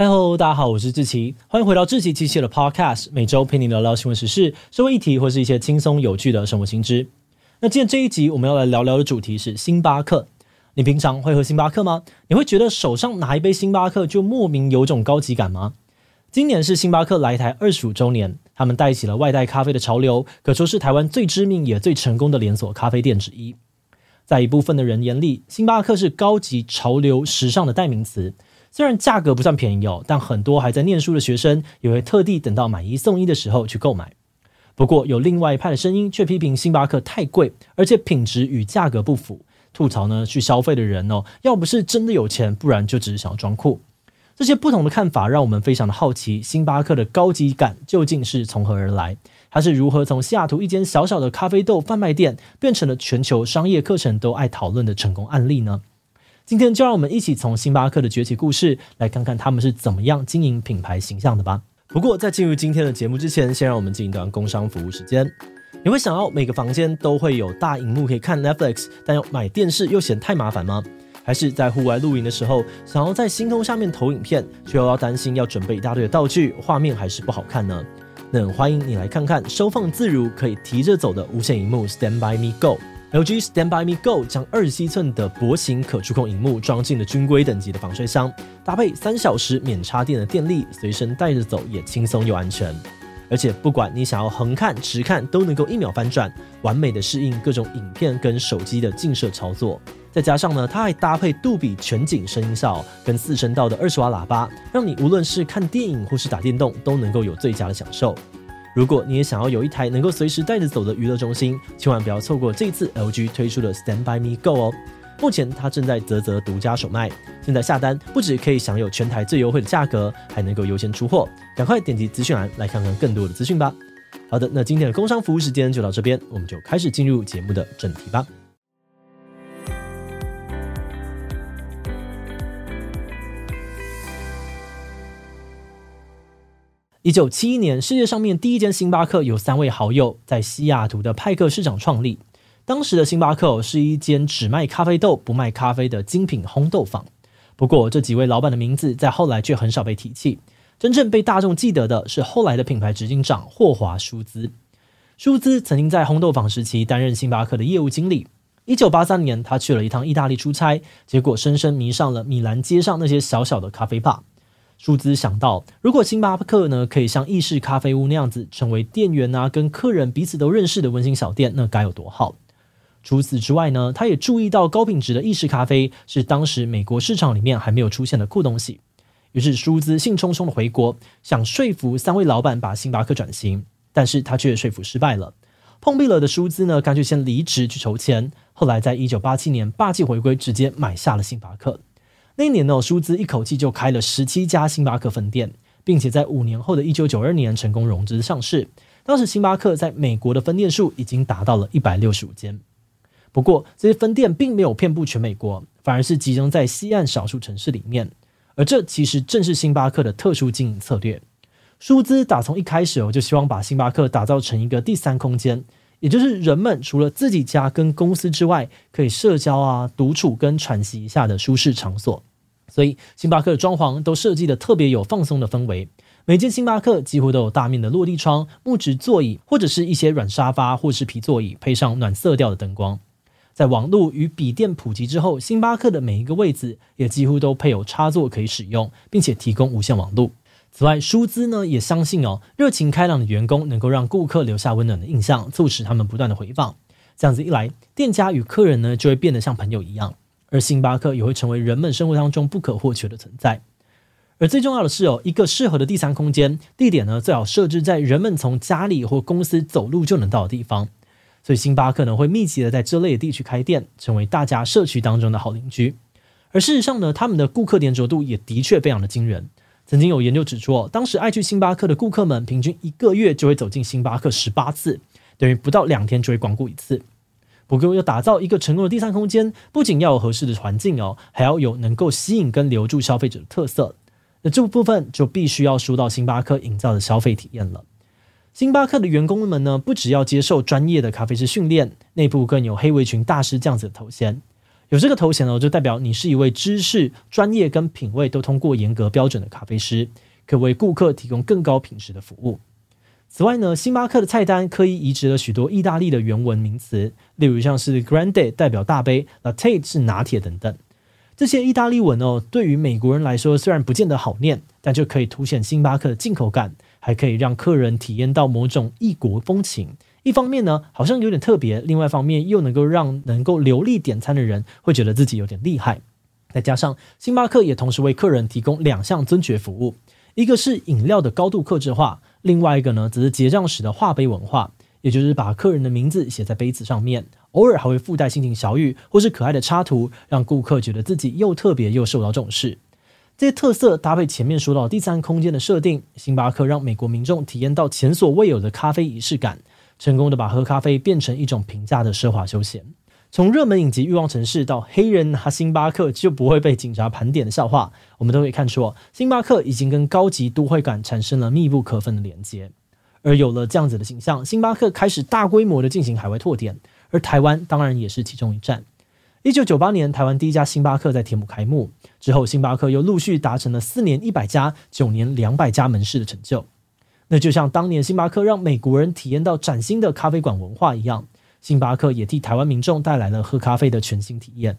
嗨喽，大家好，我是志奇，欢迎回到志祺七七的 Podcast，每周陪你聊聊新闻时事、社会议题或是一些轻松有趣的生活新知。那今天这一集我们要来聊聊的主题是星巴克。你平常会喝星巴克吗？你会觉得手上拿一杯星巴克就莫名有种高级感吗？今年是星巴克来台二十五周年，他们带起了外带咖啡的潮流，可说是台湾最知名也最成功的连锁咖啡店之一。在一部分的人眼里，星巴克是高级、潮流、时尚的代名词。虽然价格不算便宜哦，但很多还在念书的学生也会特地等到买一送一的时候去购买。不过，有另外一派的声音却批评星巴克太贵，而且品质与价格不符，吐槽呢去消费的人哦，要不是真的有钱，不然就只是想要装酷。这些不同的看法让我们非常的好奇，星巴克的高级感究竟是从何而来？它是如何从西雅图一间小小的咖啡豆贩卖店，变成了全球商业课程都爱讨论的成功案例呢？今天就让我们一起从星巴克的崛起故事来看看他们是怎么样经营品牌形象的吧。不过在进入今天的节目之前，先让我们进一段工商服务时间。你会想要每个房间都会有大荧幕可以看 Netflix，但要买电视又嫌太麻烦吗？还是在户外露营的时候，想要在星空下面投影片，却又要担心要准备一大堆的道具，画面还是不好看呢？那欢迎你来看看收放自如、可以提着走的无线荧幕 Stand by Me Go。LG Stand by Me Go 将二十七寸的薄型可触控荧幕装进了军规等级的防摔箱，搭配三小时免插电的电力，随身带着走也轻松又安全。而且不管你想要横看、直看，都能够一秒翻转，完美的适应各种影片跟手机的近摄操作。再加上呢，它还搭配杜比全景声音效跟四声道的二十瓦喇叭，让你无论是看电影或是打电动，都能够有最佳的享受。如果你也想要有一台能够随时带着走的娱乐中心，千万不要错过这次 LG 推出的 Stand by Me Go 哦！目前它正在泽泽独家首卖，现在下单不止可以享有全台最优惠的价格，还能够优先出货。赶快点击资讯栏来看看更多的资讯吧。好的，那今天的工商服务时间就到这边，我们就开始进入节目的正题吧。一九七一年，世界上面第一间星巴克有三位好友在西雅图的派克市场创立。当时的星巴克是一间只卖咖啡豆不卖咖啡的精品烘豆坊。不过，这几位老板的名字在后来却很少被提起。真正被大众记得的是后来的品牌执行长霍华舒兹。舒兹曾经在烘豆坊时期担任星巴克的业务经理。一九八三年，他去了一趟意大利出差，结果深深迷上了米兰街上那些小小的咖啡吧。舒兹想到，如果星巴克呢可以像意式咖啡屋那样子，成为店员啊跟客人彼此都认识的温馨小店，那该有多好！除此之外呢，他也注意到高品质的意式咖啡是当时美国市场里面还没有出现的酷东西。于是舒兹兴冲冲的回国，想说服三位老板把星巴克转型，但是他却说服失败了。碰壁了的舒兹呢，干脆先离职去筹钱。后来在一九八七年霸气回归，直接买下了星巴克。那一年呢，舒兹一口气就开了十七家星巴克分店，并且在五年后的一九九二年成功融资上市。当时星巴克在美国的分店数已经达到了一百六十五间。不过这些分店并没有遍布全美国，反而是集中在西岸少数城市里面。而这其实正是星巴克的特殊经营策略。舒兹打从一开始哦，就希望把星巴克打造成一个第三空间。也就是人们除了自己家跟公司之外，可以社交啊、独处跟喘息一下的舒适场所。所以，星巴克的装潢都设计的特别有放松的氛围。每间星巴克几乎都有大面的落地窗、木质座椅，或者是一些软沙发或是皮座椅，配上暖色调的灯光。在网络与笔电普及之后，星巴克的每一个位置也几乎都配有插座可以使用，并且提供无线网络。此外，舒兹呢也相信哦，热情开朗的员工能够让顾客留下温暖的印象，促使他们不断的回访。这样子一来，店家与客人呢就会变得像朋友一样，而星巴克也会成为人们生活当中不可或缺的存在。而最重要的是哦，一个适合的第三空间地点呢，最好设置在人们从家里或公司走路就能到的地方。所以，星巴克呢会密集的在这类的地区开店，成为大家社区当中的好邻居。而事实上呢，他们的顾客黏着度也的确非常的惊人。曾经有研究指出，当时爱去星巴克的顾客们，平均一个月就会走进星巴克十八次，等于不到两天就会光顾一次。不过，要打造一个成功的第三空间，不仅要有合适的环境哦，还要有能够吸引跟留住消费者的特色。那这部分就必须要说到星巴克营造的消费体验了。星巴克的员工们呢，不只要接受专业的咖啡师训练，内部更有黑围裙大师这样子的头衔。有这个头衔呢，就代表你是一位知识、专业跟品味都通过严格标准的咖啡师，可为顾客提供更高品质的服务。此外呢，星巴克的菜单刻意移植了许多意大利的原文名词，例如像是 Grande 代表大杯，Latte 是拿铁等等。这些意大利文哦，对于美国人来说虽然不见得好念，但就可以凸显星巴克的进口感，还可以让客人体验到某种异国风情。一方面呢，好像有点特别；另外一方面，又能够让能够流利点餐的人会觉得自己有点厉害。再加上星巴克也同时为客人提供两项尊爵服务，一个是饮料的高度克制化。另外一个呢，则是结账时的画杯文化，也就是把客人的名字写在杯子上面，偶尔还会附带心情小语或是可爱的插图，让顾客觉得自己又特别又受到重视。这些特色搭配前面说到第三空间的设定，星巴克让美国民众体验到前所未有的咖啡仪式感，成功的把喝咖啡变成一种平价的奢华休闲。从热门影集《欲望城市》到黑人拿星巴克就不会被警察盘点的笑话，我们都可以看出，星巴克已经跟高级都会感产生了密不可分的连接。而有了这样子的形象，星巴克开始大规模的进行海外拓点，而台湾当然也是其中一站。一九九八年，台湾第一家星巴克在天母开幕之后，星巴克又陆续达成了四年一百家、九年两百家门市的成就。那就像当年星巴克让美国人体验到崭新的咖啡馆文化一样。星巴克也替台湾民众带来了喝咖啡的全新体验。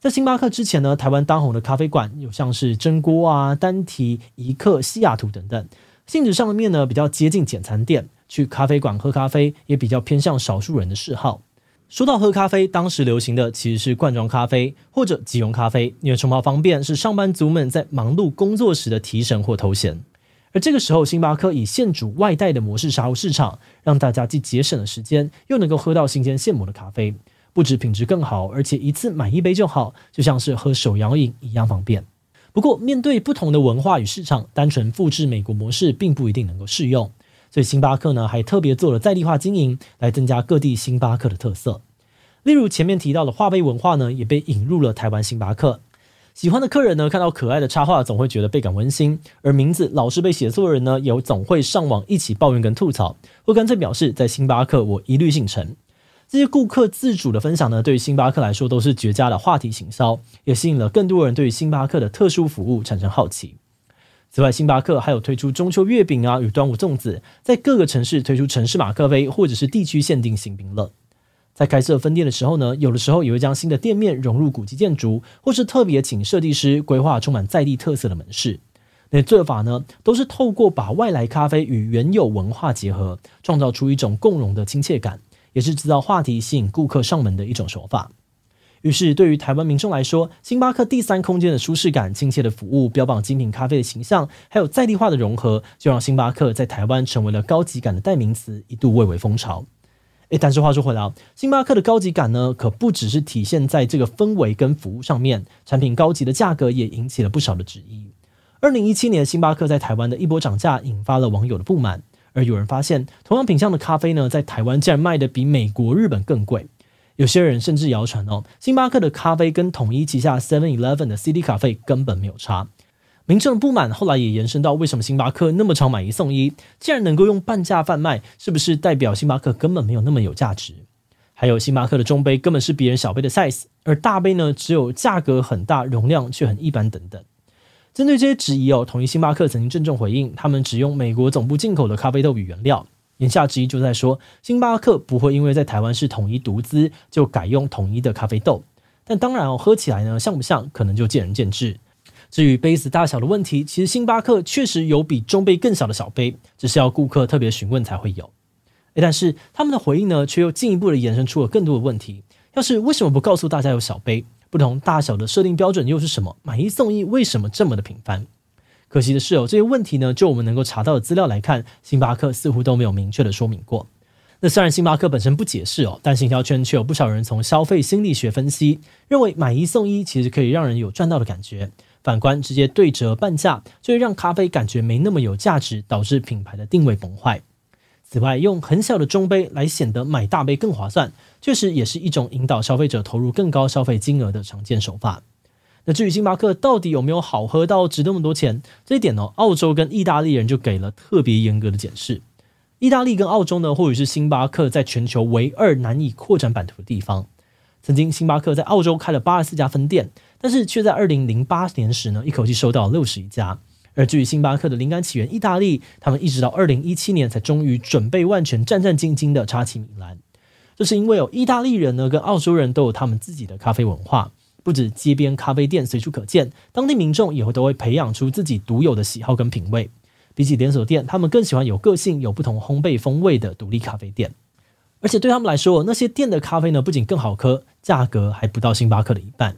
在星巴克之前呢，台湾当红的咖啡馆有像是真锅啊、丹提、一克、西雅图等等，性质上面呢比较接近简餐店。去咖啡馆喝咖啡也比较偏向少数人的嗜好。说到喝咖啡，当时流行的其实是罐装咖啡或者即溶咖啡，因为冲泡方便，是上班族们在忙碌工作时的提神或头衔。而这个时候，星巴克以现煮外带的模式杀入市场，让大家既节省了时间，又能够喝到新鲜现磨的咖啡，不止品质更好，而且一次买一杯就好，就像是喝手摇饮一样方便。不过，面对不同的文化与市场，单纯复制美国模式并不一定能够适用。所以，星巴克呢还特别做了在地化经营，来增加各地星巴克的特色。例如前面提到的化杯文化呢，也被引入了台湾星巴克。喜欢的客人呢，看到可爱的插画，总会觉得倍感温馨；而名字老是被写错的人呢，也总会上网一起抱怨跟吐槽，或干脆表示在星巴克我一律姓陈。这些顾客自主的分享呢，对于星巴克来说都是绝佳的话题行销，也吸引了更多人对于星巴克的特殊服务产生好奇。此外，星巴克还有推出中秋月饼啊与端午粽子，在各个城市推出城市马克杯或者是地区限定新冰乐。在开设分店的时候呢，有的时候也会将新的店面融入古迹建筑，或是特别请设计师规划充满在地特色的门市。那做法呢，都是透过把外来咖啡与原有文化结合，创造出一种共融的亲切感，也是制造话题、吸引顾客上门的一种手法。于是，对于台湾民众来说，星巴克第三空间的舒适感、亲切的服务、标榜精品咖啡的形象，还有在地化的融合，就让星巴克在台湾成为了高级感的代名词，一度蔚为风潮。诶，但是话说回来，星巴克的高级感呢，可不只是体现在这个氛围跟服务上面，产品高级的价格也引起了不少的质疑。二零一七年，星巴克在台湾的一波涨价，引发了网友的不满。而有人发现，同样品相的咖啡呢，在台湾竟然卖得比美国、日本更贵。有些人甚至谣传哦，星巴克的咖啡跟统一旗下 Seven Eleven 的 CD 咖啡根本没有差。民众的不满后来也延伸到为什么星巴克那么常买一送一？既然能够用半价贩卖，是不是代表星巴克根本没有那么有价值？还有星巴克的中杯根本是别人小杯的 size，而大杯呢，只有价格很大，容量却很一般等等。针对这些质疑哦，统一星巴克曾经郑重回应，他们只用美国总部进口的咖啡豆与原料。言下之意就在说，星巴克不会因为在台湾是统一独资，就改用统一的咖啡豆。但当然哦，喝起来呢，像不像，可能就见仁见智。至于杯子大小的问题，其实星巴克确实有比中杯更小的小杯，只是要顾客特别询问才会有。诶，但是他们的回应呢，却又进一步的延伸出了更多的问题。要是为什么不告诉大家有小杯？不同大小的设定标准又是什么？买一送一为什么这么的频繁？可惜的是哦，这些问题呢，就我们能够查到的资料来看，星巴克似乎都没有明确的说明过。那虽然星巴克本身不解释哦，但行销圈却有不少人从消费心理学分析，认为买一送一其实可以让人有赚到的感觉。反观直接对折半价，就会让咖啡感觉没那么有价值，导致品牌的定位崩坏。此外，用很小的中杯来显得买大杯更划算，确实也是一种引导消费者投入更高消费金额的常见手法。那至于星巴克到底有没有好喝到值那么多钱，这一点呢，澳洲跟意大利人就给了特别严格的解释。意大利跟澳洲呢，或许是星巴克在全球唯二难以扩展版图的地方。曾经星巴克在澳洲开了八十四家分店，但是却在二零零八年时呢，一口气收到了六十一家。而至于星巴克的灵感起源，意大利，他们一直到二零一七年才终于准备万全、战战兢兢的插旗米兰。这是因为有意大利人呢跟澳洲人都有他们自己的咖啡文化，不止街边咖啡店随处可见，当地民众也会都会培养出自己独有的喜好跟品味。比起连锁店，他们更喜欢有个性、有不同烘焙风味的独立咖啡店。而且对他们来说，那些店的咖啡呢，不仅更好喝，价格还不到星巴克的一半。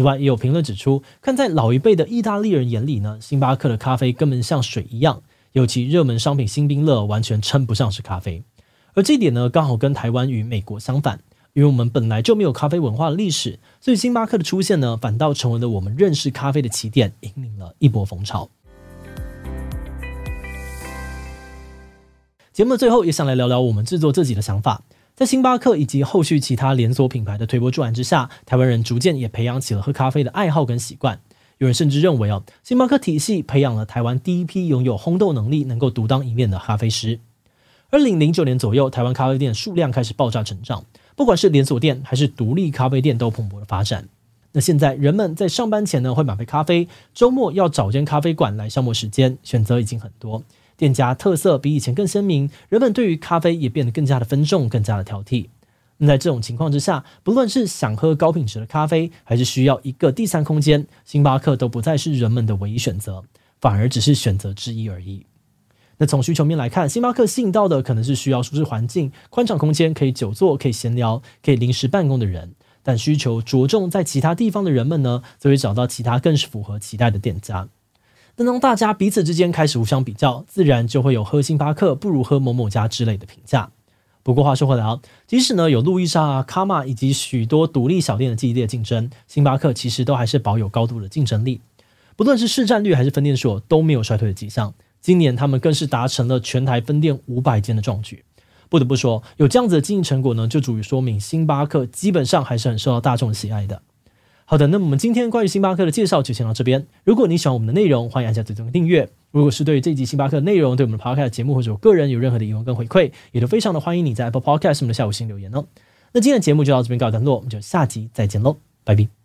此外，也有评论指出，看在老一辈的意大利人眼里呢，星巴克的咖啡根本像水一样，尤其热门商品星冰乐完全称不上是咖啡。而这一点呢，刚好跟台湾与美国相反，因为我们本来就没有咖啡文化的历史，所以星巴克的出现呢，反倒成为了我们认识咖啡的起点，引领了一波风潮。节目的最后，也想来聊聊我们制作自己的想法。在星巴克以及后续其他连锁品牌的推波助澜之下，台湾人逐渐也培养起了喝咖啡的爱好跟习惯。有人甚至认为哦，星巴克体系培养了台湾第一批拥有烘豆能力、能够独当一面的咖啡师。二零零九年左右，台湾咖啡店数量开始爆炸成长，不管是连锁店还是独立咖啡店都蓬勃的发展。那现在人们在上班前呢会买杯咖啡，周末要找间咖啡馆来消磨时间，选择已经很多。店家特色比以前更鲜明，人们对于咖啡也变得更加的分众，更加的挑剔。那在这种情况之下，不论是想喝高品质的咖啡，还是需要一个第三空间，星巴克都不再是人们的唯一选择，反而只是选择之一而已。那从需求面来看，星巴克吸引到的可能是需要舒适环境、宽敞空间，可以久坐、可以闲聊、可以临时办公的人；但需求着重在其他地方的人们呢，则会找到其他更是符合期待的店家。但当大家彼此之间开始互相比较，自然就会有喝星巴克不如喝某某家之类的评价。不过话说回来啊，即使呢有路易莎啊、卡玛以及许多独立小店的激烈竞争，星巴克其实都还是保有高度的竞争力。不论是市占率还是分店数，都没有衰退的迹象。今年他们更是达成了全台分店五百间的壮举。不得不说，有这样子的经营成果呢，就足以说明星巴克基本上还是很受到大众喜爱的。好的，那么我们今天关于星巴克的介绍就先到这边。如果你喜欢我们的内容，欢迎按下最终的订阅。如果是对于这集星巴克的内容，对我们的 Podcast 节目或者我个人有任何的疑问跟回馈，也都非常的欢迎你在 Apple Podcast 上面的下午星留言哦。那今天的节目就到这边告一段落，我们就下集再见喽，拜拜。